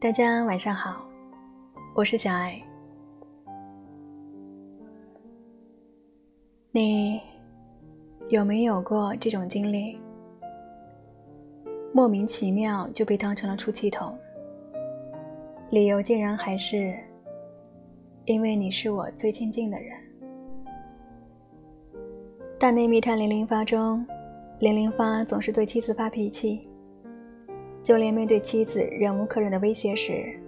大家晚上好，我是小爱。你有没有过这种经历？莫名其妙就被当成了出气筒，理由竟然还是因为你是我最亲近的人。《大内密探零零发》中，零零发总是对妻子发脾气，就连面对妻子忍无可忍的威胁时，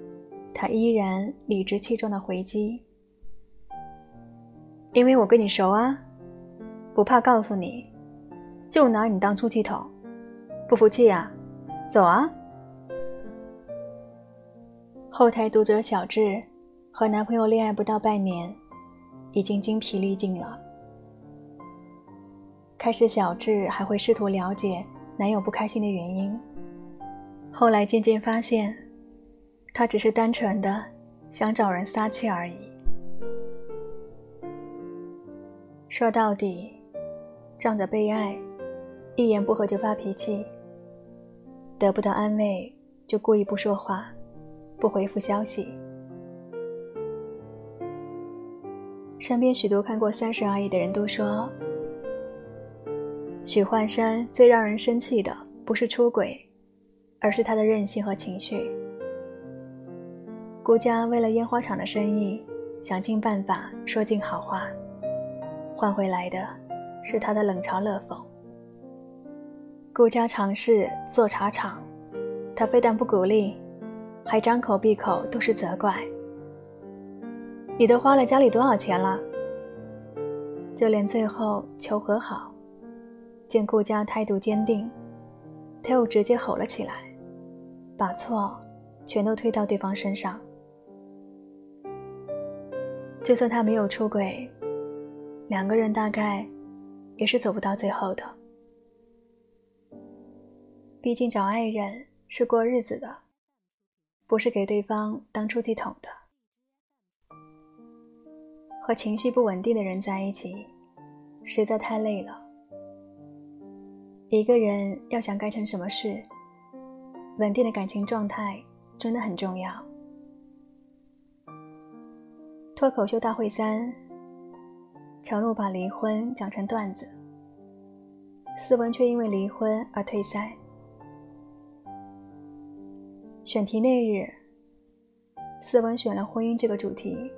他依然理直气壮的回击：“因为我跟你熟啊，不怕告诉你，就拿你当出气筒，不服气呀？走啊！”后台读者小智和男朋友恋爱不到半年，已经精疲力尽了。开始，小智还会试图了解男友不开心的原因，后来渐渐发现，他只是单纯的想找人撒气而已。说到底，仗着被爱，一言不合就发脾气，得不到安慰就故意不说话，不回复消息。身边许多看过《三十而已》的人都说。许幻山最让人生气的不是出轨，而是他的任性和情绪。顾家为了烟花厂的生意，想尽办法说尽好话，换回来的是他的冷嘲热讽。顾家尝试做茶厂，他非但不鼓励，还张口闭口都是责怪。你都花了家里多少钱了？就连最后求和好。见顾家态度坚定，他又直接吼了起来，把错全都推到对方身上。就算他没有出轨，两个人大概也是走不到最后的。毕竟找爱人是过日子的，不是给对方当出气筒的。和情绪不稳定的人在一起，实在太累了。一个人要想干成什么事，稳定的感情状态真的很重要。脱口秀大会三，程璐把离婚讲成段子，思文却因为离婚而退赛。选题那日，思文选了婚姻这个主题。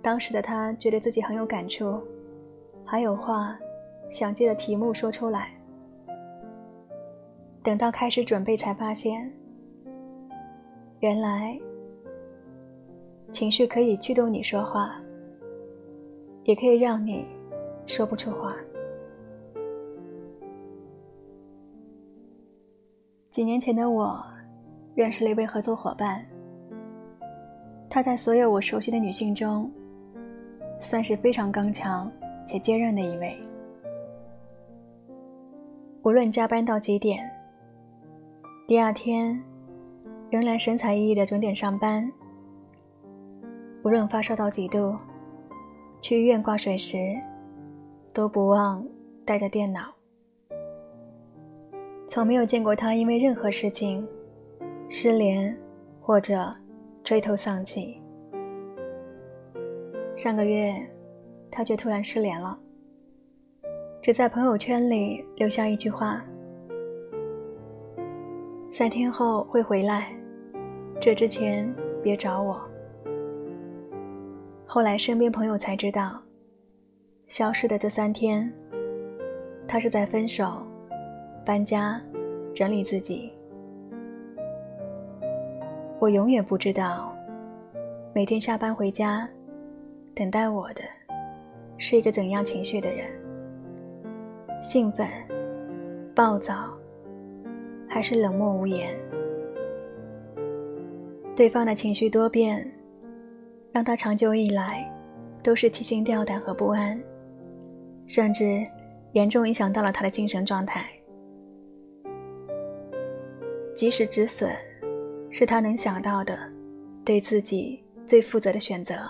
当时的他觉得自己很有感触，还有话。想借着题目说出来，等到开始准备，才发现，原来情绪可以驱动你说话，也可以让你说不出话。几年前的我，认识了一位合作伙伴，她在所有我熟悉的女性中，算是非常刚强且坚韧的一位。无论加班到几点，第二天仍然神采奕奕的准点上班。无论发烧到几度，去医院挂水时都不忘带着电脑。从没有见过他因为任何事情失联或者垂头丧气。上个月，他却突然失联了。只在朋友圈里留下一句话：“三天后会回来，这之前别找我。”后来身边朋友才知道，消失的这三天，他是在分手、搬家、整理自己。我永远不知道，每天下班回家，等待我的，是一个怎样情绪的人。兴奋、暴躁，还是冷漠无言？对方的情绪多变，让他长久以来都是提心吊胆和不安，甚至严重影响到了他的精神状态。及时止损，是他能想到的对自己最负责的选择。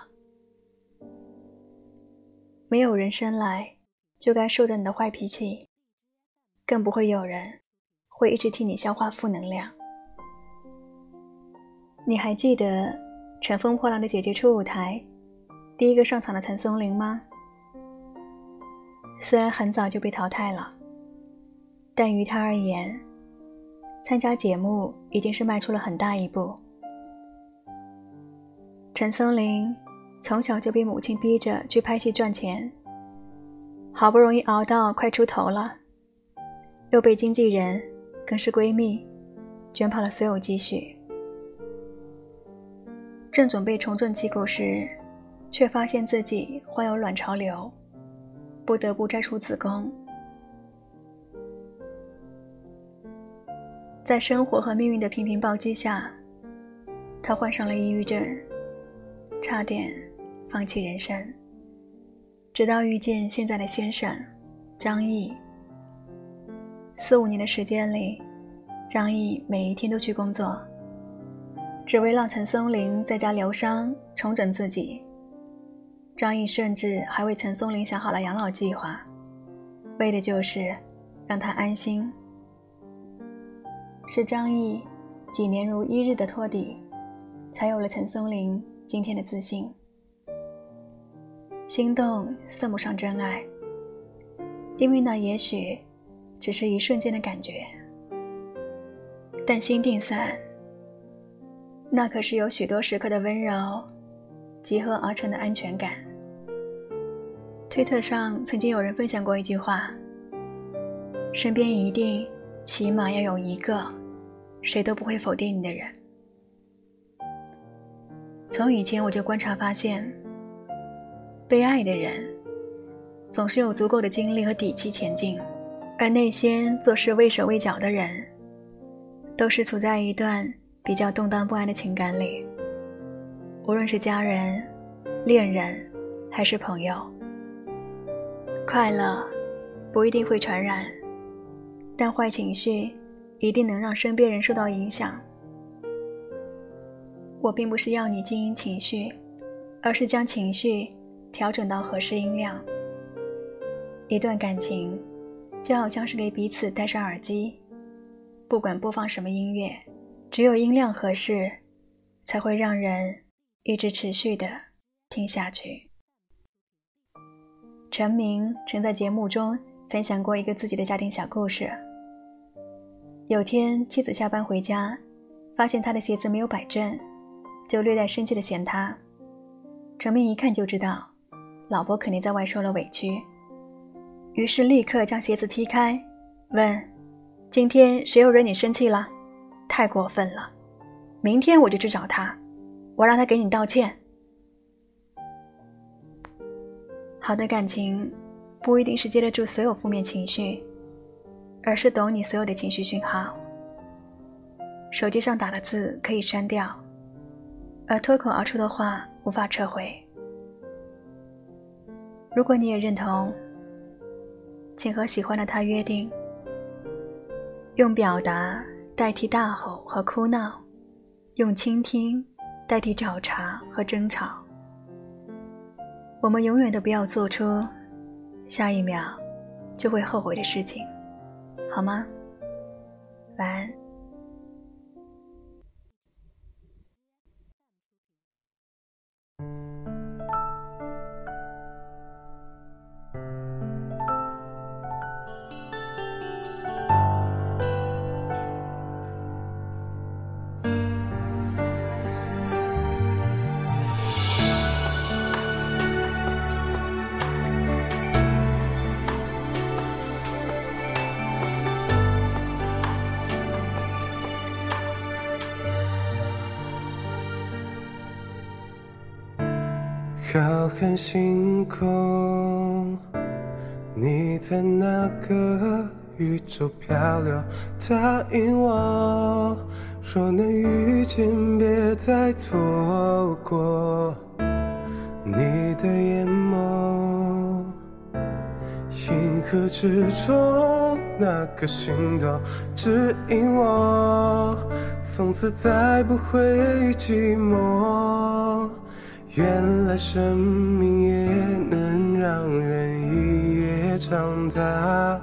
没有人生来。就该受着你的坏脾气，更不会有人会一直替你消化负能量。你还记得《乘风破浪的姐姐》初舞台第一个上场的陈松伶吗？虽然很早就被淘汰了，但于他而言，参加节目已经是迈出了很大一步。陈松伶从小就被母亲逼着去拍戏赚钱，好不容易熬到快出头了，又被经纪人，更是闺蜜，卷跑了所有积蓄。正准备重振旗鼓时，却发现自己患有卵巢瘤，不得不摘除子宫。在生活和命运的频频暴击下，她患上了抑郁症，差点放弃人生。直到遇见现在的先生张毅，四五年的时间里，张毅每一天都去工作。只为让陈松伶在家疗伤、重整自己。张毅甚至还为陈松伶想好了养老计划，为的就是让他安心。是张毅几年如一日的托底，才有了陈松伶今天的自信。心动算不上真爱，因为那也许只是一瞬间的感觉，但心定散。那可是有许多时刻的温柔，集合而成的安全感。推特上曾经有人分享过一句话：“身边一定起码要有一个，谁都不会否定你的人。”从以前我就观察发现，被爱的人总是有足够的精力和底气前进，而那些做事畏手畏脚的人，都是处在一段。比较动荡不安的情感里，无论是家人、恋人，还是朋友，快乐不一定会传染，但坏情绪一定能让身边人受到影响。我并不是要你经营情绪，而是将情绪调整到合适音量。一段感情就好像是给彼此戴上耳机，不管播放什么音乐。只有音量合适，才会让人一直持续的听下去。陈明曾在节目中分享过一个自己的家庭小故事。有天，妻子下班回家，发现他的鞋子没有摆正，就略带生气的嫌他。陈明一看就知道，老婆肯定在外受了委屈，于是立刻将鞋子踢开，问：“今天谁又惹你生气了？”太过分了，明天我就去找他，我让他给你道歉。好的感情不一定是接得住所有负面情绪，而是懂你所有的情绪讯号。手机上打的字可以删掉，而脱口而出的话无法撤回。如果你也认同，请和喜欢的他约定，用表达。代替大吼和哭闹，用倾听代替找茬和争吵。我们永远都不要做出下一秒就会后悔的事情，好吗？晚安。浩瀚星空，你在哪个宇宙漂流？答应我，若能遇见，别再错过。你的眼眸，银河之中那颗星斗，指引我，从此再不会寂寞。原来生命也能让人一夜长大。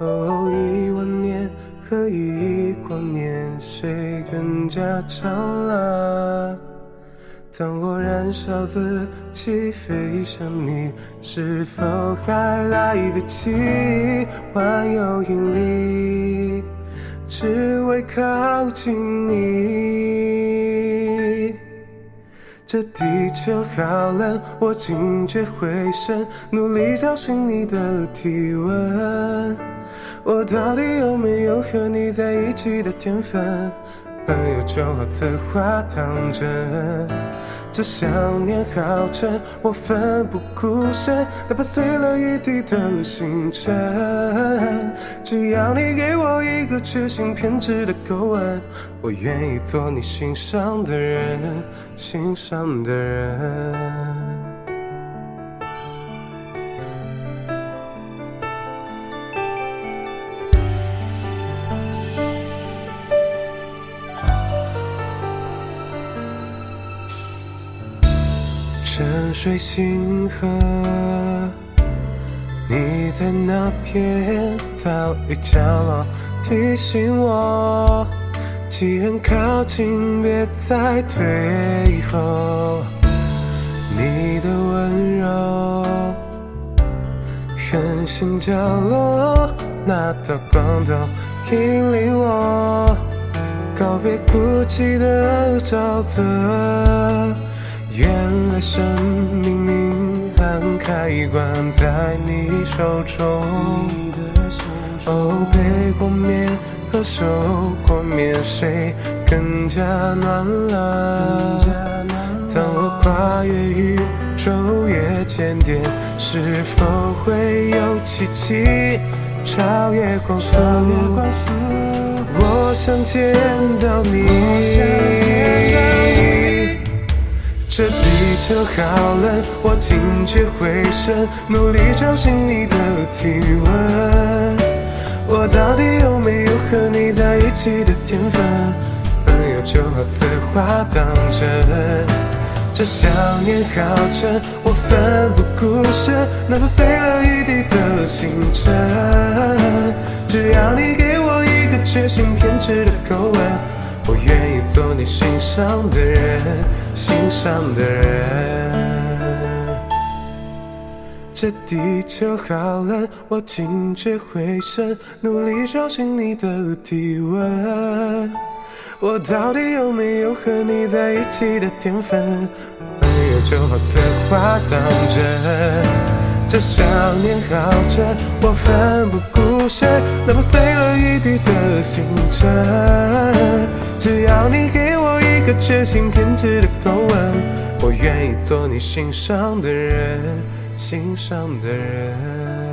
哦，一万年和一光年，谁更加灿烂？当我燃烧自己飞向你，是否还来得及万有引力，只为靠近你？这地球好冷，我警觉回神，努力找寻你的体温。我到底有没有和你在一起的天分？朋友就好这话当真，这想念好沉，我奋不顾身，哪怕碎了一地的星辰。只要你给我一个决心偏执的口吻，我愿意做你心上的人，心上的人。沉睡星河，你在那片岛屿角落提醒我，既然靠近，别再退后。你的温柔，狠心角落那道光都引领我，告别孤寂的沼泽。原来生命明暗开关在你手中，哦，背过面和受过面，谁更加暖了？当我跨越宇宙越间点，是否会有奇迹超越光速？我想见到你。这地球好冷，我惊觉回声，努力找寻你的体温。我到底有没有和你在一起的天分？朋友就好此话当真。这想念好沉，我奋不顾身，哪怕碎了一地的星辰。只要你给我一个决心偏执的口吻。我愿意做你心上的人，心上的人。这地球好冷，我惊觉回声，努力找寻你的体温。我到底有没有和你在一起的天分？朋友就好此话当真。这想念好真，我奋不顾身，哪怕碎了一地的星辰。只要你给我一个痴心偏执的口吻，我愿意做你心上的人，心上的人。